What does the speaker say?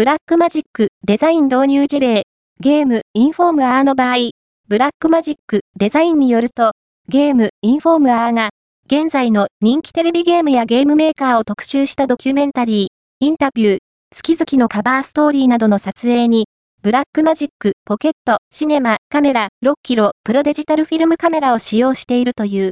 ブラックマジックデザイン導入事例、ゲームインフォーマーの場合、ブラックマジックデザインによると、ゲームインフォーマーが、現在の人気テレビゲームやゲームメーカーを特集したドキュメンタリー、インタビュー、月々のカバーストーリーなどの撮影に、ブラックマジックポケットシネマカメラ6キロプロデジタルフィルムカメラを使用しているという。